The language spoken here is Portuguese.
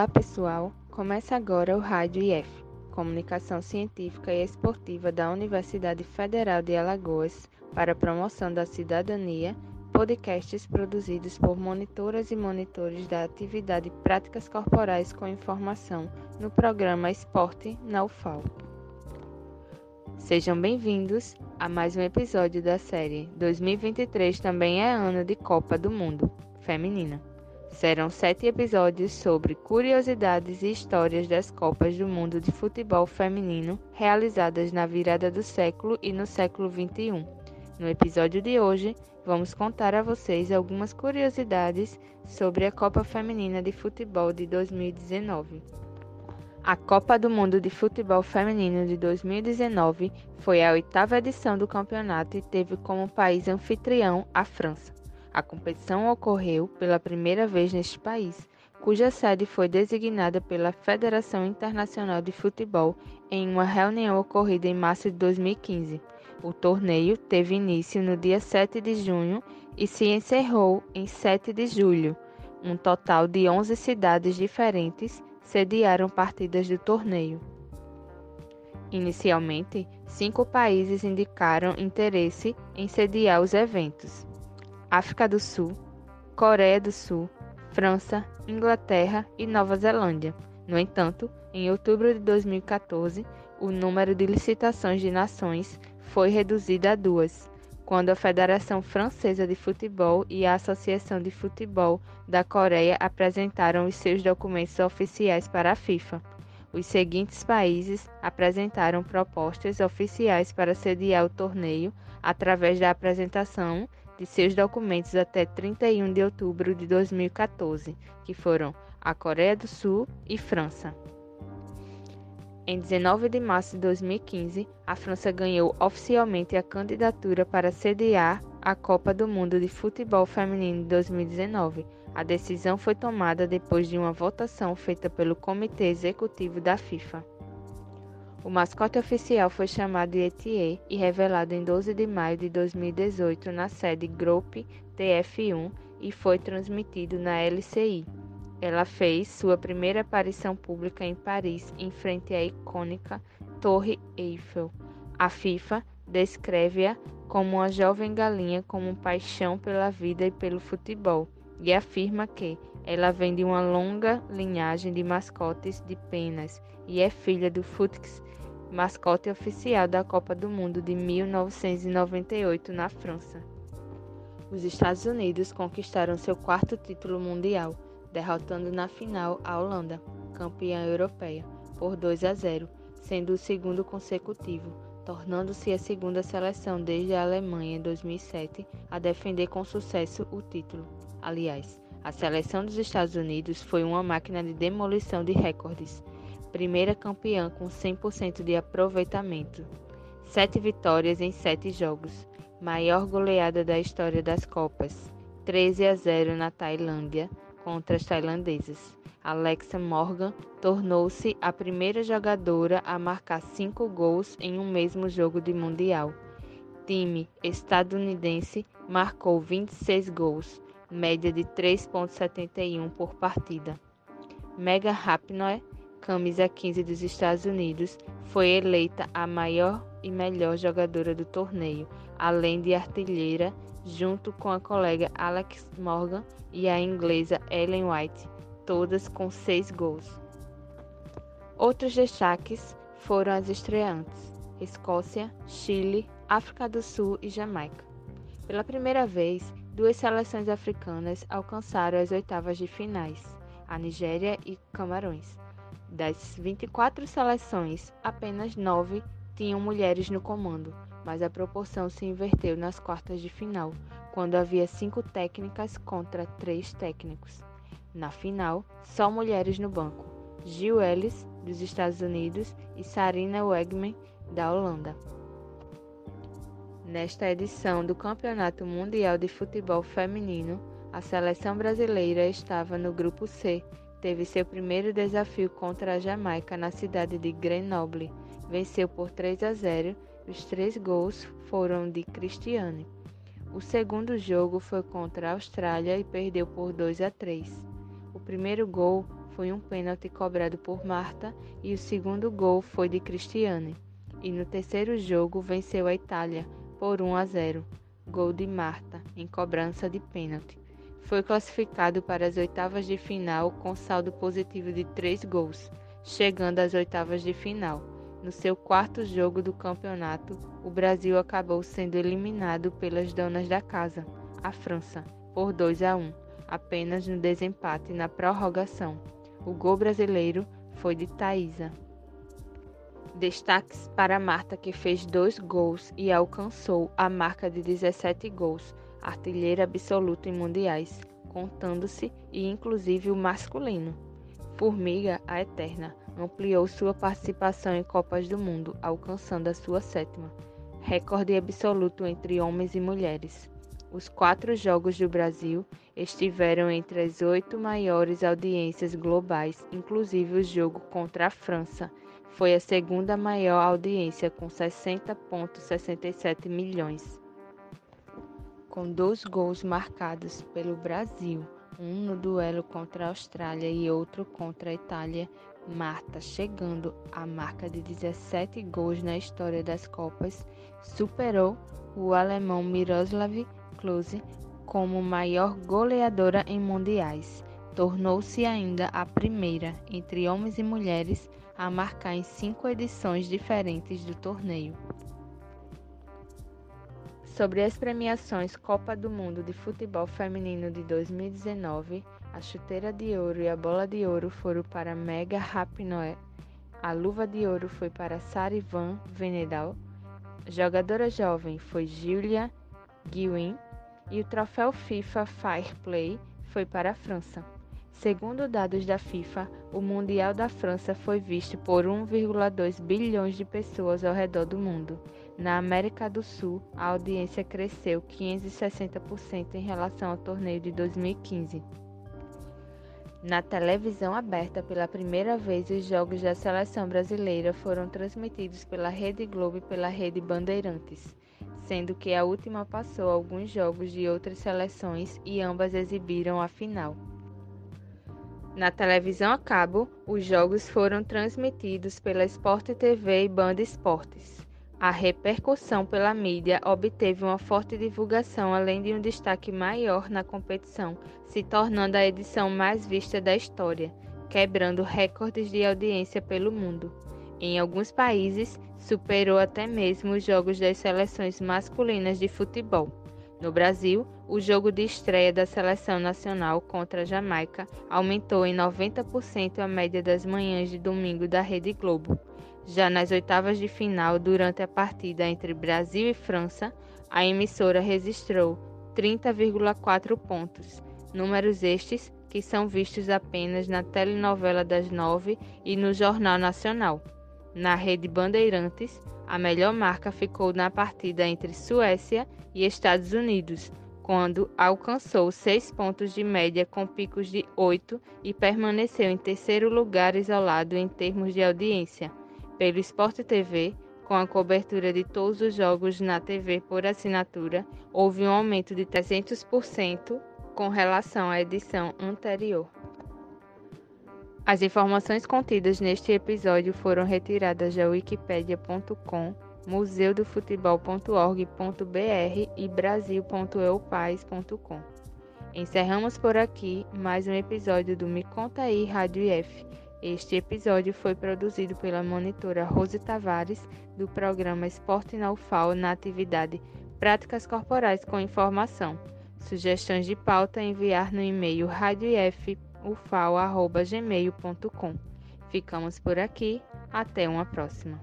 Olá, pessoal! Começa agora o Rádio IF, Comunicação Científica e Esportiva da Universidade Federal de Alagoas para promoção da cidadania, podcasts produzidos por monitoras e monitores da atividade Práticas Corporais com Informação no programa Esporte na UFAL. Sejam bem-vindos a mais um episódio da série 2023 também é ano de Copa do Mundo Feminina. Serão sete episódios sobre curiosidades e histórias das Copas do Mundo de Futebol Feminino realizadas na virada do século e no século XXI. No episódio de hoje, vamos contar a vocês algumas curiosidades sobre a Copa Feminina de Futebol de 2019. A Copa do Mundo de Futebol Feminino de 2019 foi a oitava edição do campeonato e teve como país anfitrião a França. A competição ocorreu pela primeira vez neste país, cuja sede foi designada pela Federação Internacional de Futebol em uma reunião ocorrida em março de 2015. O torneio teve início no dia 7 de junho e se encerrou em 7 de julho. Um total de 11 cidades diferentes sediaram partidas do torneio. Inicialmente, cinco países indicaram interesse em sediar os eventos. África do Sul, Coreia do Sul, França, Inglaterra e Nova Zelândia. No entanto, em outubro de 2014, o número de licitações de nações foi reduzido a duas, quando a Federação Francesa de Futebol e a Associação de Futebol da Coreia apresentaram os seus documentos oficiais para a FIFA. Os seguintes países apresentaram propostas oficiais para sediar o torneio através da apresentação de seus documentos até 31 de outubro de 2014, que foram a Coreia do Sul e França. Em 19 de março de 2015, a França ganhou oficialmente a candidatura para sediar a Copa do Mundo de Futebol Feminino de 2019. A decisão foi tomada depois de uma votação feita pelo Comitê Executivo da FIFA. O mascote oficial foi chamado de e revelado em 12 de maio de 2018 na sede Groupe TF1 e foi transmitido na LCI. Ela fez sua primeira aparição pública em Paris, em frente à icônica Torre Eiffel. A FIFA descreve-a como uma jovem galinha com paixão pela vida e pelo futebol e afirma que ela vem de uma longa linhagem de mascotes de penas e é filha do Futix, mascote oficial da Copa do Mundo de 1998 na França. Os Estados Unidos conquistaram seu quarto título mundial, derrotando na final a Holanda, campeã europeia, por 2 a 0, sendo o segundo consecutivo, tornando-se a segunda seleção desde a Alemanha em 2007 a defender com sucesso o título. Aliás, a seleção dos Estados Unidos foi uma máquina de demolição de recordes. Primeira campeã com 100% de aproveitamento. Sete vitórias em sete jogos. Maior goleada da história das Copas. 13 a 0 na Tailândia contra as tailandesas. Alexa Morgan tornou-se a primeira jogadora a marcar cinco gols em um mesmo jogo de Mundial. Time estadunidense marcou 26 gols, média de 3,71 por partida. Megan Rapinoe, camisa 15 dos Estados Unidos, foi eleita a maior e melhor jogadora do torneio, além de artilheira, junto com a colega Alex Morgan e a inglesa Ellen White, todas com seis gols. Outros destaques foram as estreantes: Escócia, Chile, África do Sul e Jamaica. Pela primeira vez, duas seleções africanas alcançaram as oitavas de finais, a Nigéria e Camarões. Das 24 seleções, apenas nove tinham mulheres no comando, mas a proporção se inverteu nas quartas de final, quando havia cinco técnicas contra três técnicos. Na final, só mulheres no banco: Jill Ellis, dos Estados Unidos, e Sarina Wegman, da Holanda. Nesta edição do Campeonato Mundial de Futebol Feminino, a seleção brasileira estava no grupo C. Teve seu primeiro desafio contra a Jamaica na cidade de Grenoble. Venceu por 3 a 0. Os três gols foram de Cristiane. O segundo jogo foi contra a Austrália e perdeu por 2 a 3. O primeiro gol foi um pênalti cobrado por Marta e o segundo gol foi de Cristiane. E no terceiro jogo venceu a Itália por 1 a 0, gol de Marta em cobrança de pênalti. Foi classificado para as oitavas de final com saldo positivo de três gols, chegando às oitavas de final. No seu quarto jogo do campeonato, o Brasil acabou sendo eliminado pelas donas da casa, a França, por 2 a 1, apenas no desempate na prorrogação. O gol brasileiro foi de Thaisa. Destaques para Marta, que fez dois gols e alcançou a marca de 17 gols, artilheira absoluta em mundiais, contando-se e inclusive o masculino. Formiga, a eterna, ampliou sua participação em Copas do Mundo, alcançando a sua sétima, recorde absoluto entre homens e mulheres. Os quatro jogos do Brasil estiveram entre as oito maiores audiências globais, inclusive o jogo contra a França. Foi a segunda maior audiência, com 60,67 milhões. Com dois gols marcados pelo Brasil, um no duelo contra a Austrália e outro contra a Itália, Marta, chegando à marca de 17 gols na história das Copas, superou o alemão Miroslav Klose como maior goleadora em mundiais. Tornou-se ainda a primeira entre homens e mulheres a marcar em cinco edições diferentes do torneio. Sobre as premiações Copa do Mundo de Futebol Feminino de 2019, a chuteira de ouro e a bola de ouro foram para Mega Rapinoe, a luva de ouro foi para Sarivan Venedal, jogadora jovem foi Julia Guiwin e o troféu FIFA Fair Play foi para a França. Segundo dados da FIFA, o Mundial da França foi visto por 1,2 bilhões de pessoas ao redor do mundo. Na América do Sul, a audiência cresceu 560% em relação ao torneio de 2015. Na televisão aberta, pela primeira vez, os jogos da seleção brasileira foram transmitidos pela Rede Globo e pela Rede Bandeirantes sendo que a última passou alguns jogos de outras seleções e ambas exibiram a final. Na televisão a cabo, os jogos foram transmitidos pela Sport TV e Band Esportes. A repercussão pela mídia obteve uma forte divulgação, além de um destaque maior na competição, se tornando a edição mais vista da história, quebrando recordes de audiência pelo mundo. Em alguns países, superou até mesmo os jogos das seleções masculinas de futebol. No Brasil, o jogo de estreia da seleção nacional contra a Jamaica aumentou em 90% a média das manhãs de domingo da Rede Globo. Já nas oitavas de final, durante a partida entre Brasil e França, a emissora registrou 30,4 pontos, números estes que são vistos apenas na telenovela das nove e no Jornal Nacional. Na rede Bandeirantes, a melhor marca ficou na partida entre Suécia e Estados Unidos, quando alcançou seis pontos de média com picos de oito e permaneceu em terceiro lugar isolado em termos de audiência. Pelo Sport TV, com a cobertura de todos os jogos na TV por assinatura, houve um aumento de 300% com relação à edição anterior. As informações contidas neste episódio foram retiradas da wikipedia.com, museudofutebol.org.br e brasil.eupais.com. Encerramos por aqui mais um episódio do Me Conta aí Rádio IF. Este episódio foi produzido pela monitora Rose Tavares, do programa Esporte na UFAO, na atividade Práticas Corporais com Informação. Sugestões de pauta enviar no e-mail radioif.com ufal.gmail.com. Ficamos por aqui, até uma próxima.